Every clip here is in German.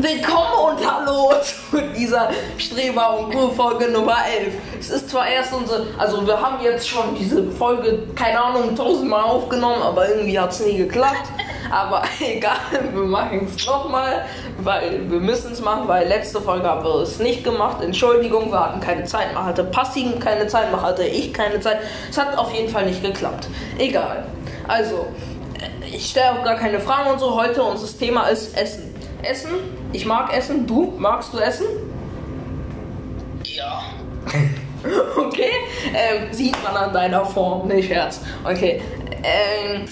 Willkommen und hallo zu dieser Streber und Kur Folge Nummer 11. Es ist zwar erst unsere, also wir haben jetzt schon diese Folge, keine Ahnung, tausendmal aufgenommen, aber irgendwie hat es nie geklappt. Aber egal, wir machen es nochmal, weil wir müssen es machen, weil letzte Folge haben wir es nicht gemacht. Entschuldigung, wir hatten keine Zeit, man hatte Passiven keine Zeit, man hatte ich keine Zeit. Es hat auf jeden Fall nicht geklappt. Egal. Also, ich stelle auch gar keine Fragen und so. Heute unser Thema ist Essen. Essen, ich mag Essen. Du, magst du Essen? Ja. Okay, ähm, sieht man an deiner Form, nicht Herz. Okay, ähm,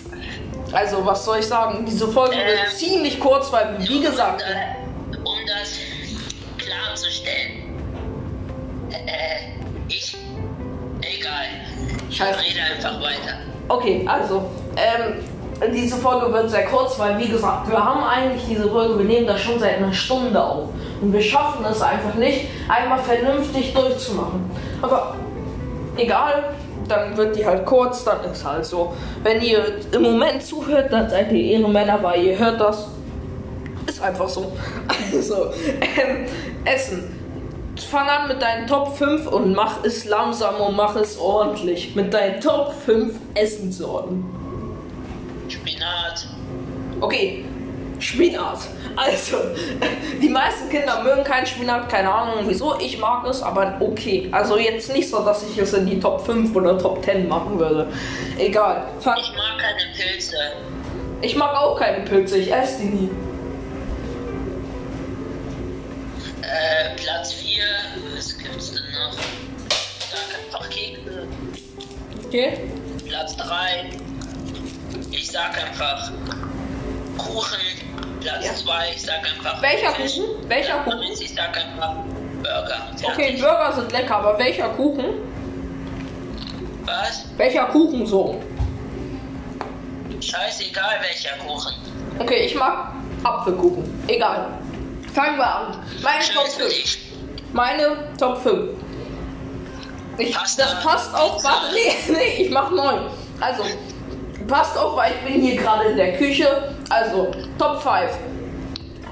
also was soll ich sagen? Diese Folge wird Ähm, ziemlich kurz, weil wie gesagt, Äh, um das klarzustellen. Äh, ich. Egal. Ich rede einfach weiter. okay, also, ähm, diese Folge wird sehr kurz, weil wie gesagt, wir haben eigentlich diese Folge, wir nehmen das schon seit einer Stunde auf. Und wir schaffen es einfach nicht, einmal vernünftig durchzumachen. Aber egal, dann wird die halt kurz, dann ist halt so. Wenn ihr im Moment zuhört, dann seid ihr Ehrenmänner, weil ihr hört das. Ist einfach so. Also, ähm, Essen. Fang an mit deinen Top 5 und mach es langsam und mach es ordentlich. Mit deinen Top 5 Essenssorten. Okay, Spinat. Also, die meisten Kinder mögen keinen Spinat, keine Ahnung wieso. Ich mag es, aber okay. Also jetzt nicht so, dass ich es in die Top 5 oder Top 10 machen würde. Egal. Fang, Ich mag keine Pilze. ich mag auch keine Pilze, ich esse die nie. Äh, Platz 4. Was gibt's denn noch? Sag einfach Kekse. Okay? Platz 3. Ich sag einfach Kuchen. Platz Ja. 2. Ich sag einfach. Welcher. Kuchen? Welcher Kuchen? Ich sag einfach Burger. Okay, Fertig. Burger sind lecker, aber welcher Kuchen? Was? Welcher Kuchen so? Scheißegal welcher Kuchen. Okay, ich mag Apfelkuchen. Egal. Fangen wir an. Meine Top Scheiß für 5. dich. Meine Top 5. Ich, Pasta, das passt auf. Pizza. Warte, nee, nee, ich mach neun. Also, passt auf, weil ich bin hier gerade in der Küche. Also, Top 5.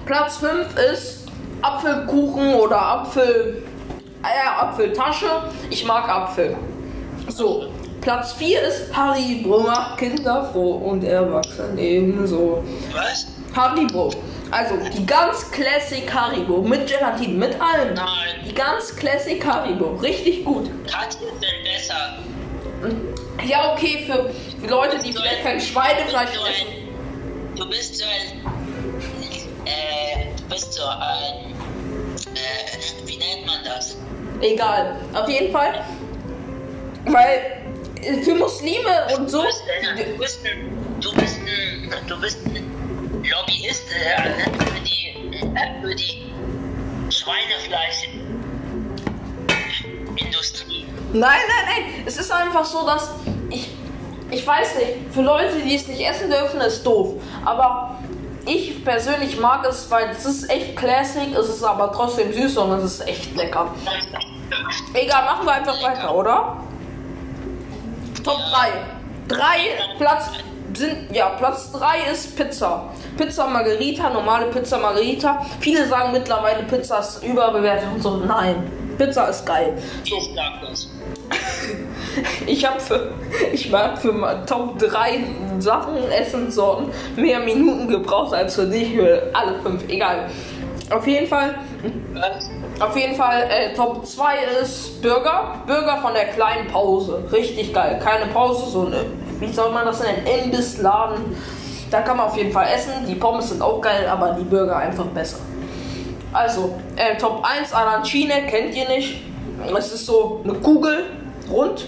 Platz 5 ist Apfelkuchen oder Apfel. Äh, Apfeltasche. Ich mag Apfel. So. Platz 4 ist Haribo. Macht Kinder froh und Erwachsene ebenso. Was? Haribo. Also die ganz Classic Haribo mit Gelatin, mit allem. Nein. Die ganz Classic Haribo. Richtig gut. Katja ist denn besser. Ja, okay, für, für Leute, die vielleicht kein Schweinefleisch Du essen. Du bist so ein. Äh, du bist so ein. Äh, wie nennt man das? Egal. Auf jeden Fall. Weil für Muslime und so. Du bist, ein- du bist ein. Du bist ein. Du bist ein Lobbyist äh, für die. Äh, für die Schweinefleischindustrie. Nein, nein, nein. Es ist einfach so, dass ich. Ich weiß nicht, für Leute, die es nicht essen dürfen, ist doof. Aber ich persönlich mag es, weil es ist echt classic, es ist aber trotzdem süß und es ist echt lecker. Egal, machen wir einfach weiter, oder? Top 3. 3, Platz sind, ja, Platz 3 ist Pizza. Pizza Margherita, normale Pizza Margherita. Viele sagen mittlerweile, Pizza ist überbewertet und so. Nein, Pizza ist geil. So, Ich sag das. Ich habe für, ich mag für Top 3 Sachen, Essenssorten mehr Minuten gebraucht als für dich für alle 5. Egal. Auf jeden Fall, auf jeden Fall, äh, Top 2 ist Burger. Burger von der kleinen Pause. Richtig geil. Keine Pause, so eine, wie soll man das nennen? Imbissladen. Da kann man auf jeden Fall essen. Die Pommes sind auch geil, aber die Burger einfach besser. Also, äh, Top 1 Arancine kennt ihr nicht. Es ist so eine Kugel, rund,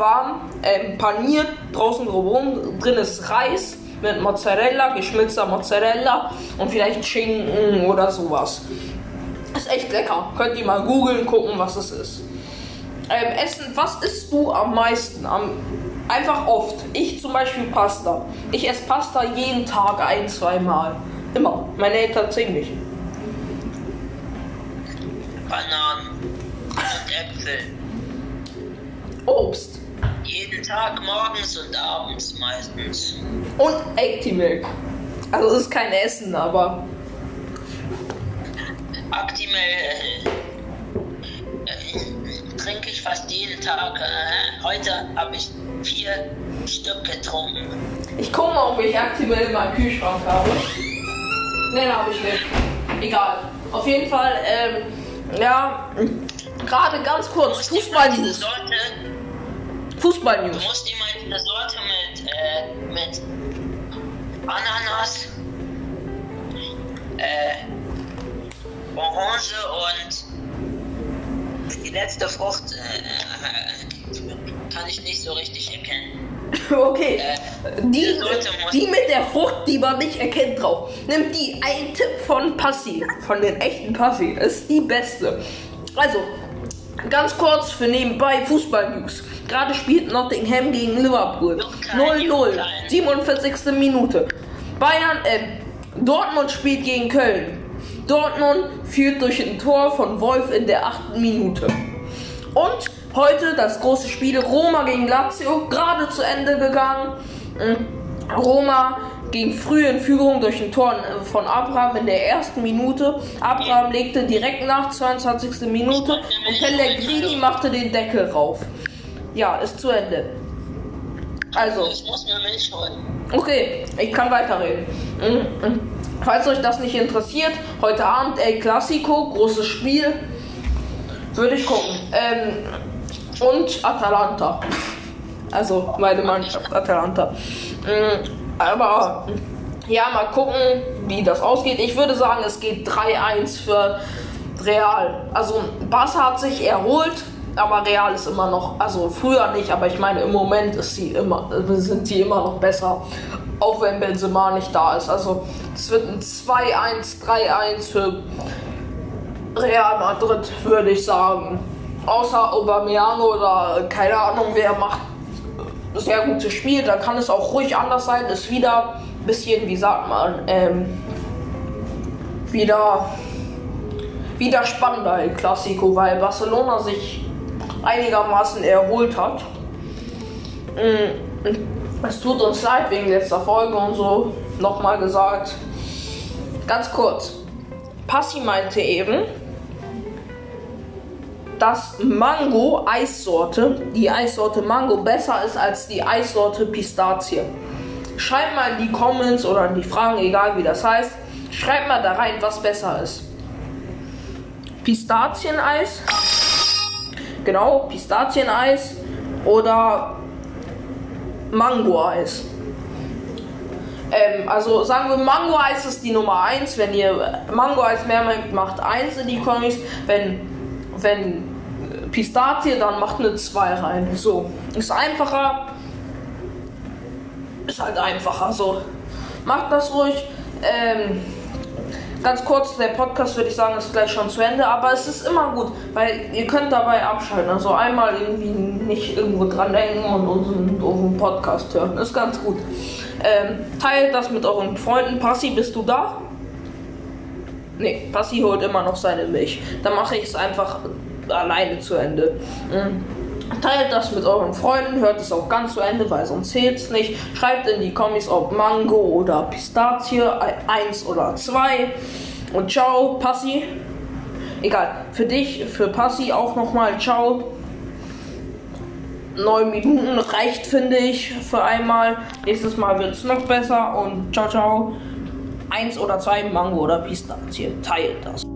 warm, ähm, paniert, draußen drumherum, drin ist Reis mit Mozzarella, geschmilzter Mozzarella und vielleicht Schinken oder sowas. Ist echt lecker. Könnt ihr mal googeln, gucken, was es ist. Ähm, Essen, was isst du am meisten? Am, einfach oft. Ich zum Beispiel Pasta. Ich esse Pasta jeden Tag ein, zweimal. Immer. Meine Eltern ziemlich. Bananen und Äpfel. Obst. Jeden Tag morgens und abends meistens. Und Actimilk. Also es ist kein Essen, aber aktuell äh, äh, trinke ich fast jeden Tag. Äh, heute habe ich vier Stück getrunken. Ich gucke mal, ob ich aktuell in meinem Kühlschrank habe. Nein, habe ich nicht. Egal. Auf jeden Fall, ähm, ja, gerade ganz kurz, musst immer diese Fußball-News. Du musst immer diese Sorte mit, äh, mit Ananas, äh, Orange und die letzte Frucht äh, kann ich nicht so richtig erkennen. Okay. Äh, Die, die mit der Frucht, die man nicht erkennt drauf. Nimm die. Ein Tipp von Passi. Von den echten Passi. Ist die beste. Also, ganz kurz für nebenbei Fußball-News. Gerade spielt Nottingham gegen Liverpool. Juckein, 0-0. Juckein. 47. Minute. Bayern, äh, Dortmund spielt gegen Köln. Dortmund führt durch ein Tor von Wolf in der 8. Minute. Und heute das große Spiel Roma gegen Lazio, gerade zu Ende gegangen. Mm, Roma ging früh in Führung durch ein Tor äh, von Abraham in der ersten Minute. Abraham legte direkt nach 22. Minute und Pellegrini machte den Deckel rauf. Ja, ist zu Ende. Also, Ich muss mir Milch holen. Okay, ich kann weiterreden. Mhm, mhm. Falls euch das nicht interessiert, heute Abend El Clasico, großes Spiel. Würde ich gucken. Ähm, und Atalanta. Also meine Mannschaft, Atalanta. Mhm, aber ja, mal gucken, wie das ausgeht. Ich würde sagen, es geht 3-1 für Real. Also Barca hat sich erholt, aber Real ist immer noch, also früher nicht, aber ich meine im Moment ist sie immer, sind sie immer noch besser. Auch wenn Benzema nicht da ist. Also es wird ein 2-1, 3-1 für Real Madrid, würde ich sagen. Außer Aubameyang oder keine Ahnung, wer macht sehr gutes Spiel, dann kann es auch ruhig anders sein. Ist wieder ein bisschen, wie sagt man, ähm, wieder, wieder spannender El Clasico, weil Barcelona sich einigermaßen erholt hat. Mm, Es tut uns leid wegen letzter Folge und so. Nochmal gesagt. Ganz kurz. Passi meinte eben, dass Mango Eissorte, die Eissorte Mango besser ist als die Eissorte Pistazie. Schreibt mal in die Comments oder in die Fragen, egal wie das heißt, schreibt mal da rein, was besser ist. Pistazieneis, genau, Pistazieneis oder Mango-Eis. Ähm, also sagen wir, Mango-Eis ist die Nummer 1. Wenn ihr Mango-Eis mehr mögt, macht 1 in die Comics. Wenn, wenn Pistazie, dann macht eine 2 rein. So. Ist einfacher. Ist halt einfacher. So. Macht das ruhig. Ähm, ganz kurz, der Podcast würde ich sagen, ist gleich schon zu Ende, aber es ist immer gut, weil ihr könnt dabei abschalten. Also einmal irgendwie nicht irgendwo dran denken und unseren doofen Podcast hören. Ist ganz gut. Ähm, teilt das mit euren Freunden. Passi, bist du da? Nee, Passi holt immer noch seine Milch. Dann mache ich es einfach alleine zu Ende. Mhm. Teilt das mit euren Freunden, hört es auch ganz zu Ende, weil sonst zählt es nicht. Schreibt in die Comics, ob Mango oder Pistazie, 1 oder 2. Und ciao, Passi. Egal, für dich, für Passi auch nochmal ciao. 9 Minuten reicht, finde ich, für einmal. Nächstes Mal wird es noch besser und ciao, ciao. Eins oder zwei Mango oder Pistazie. Teilt das.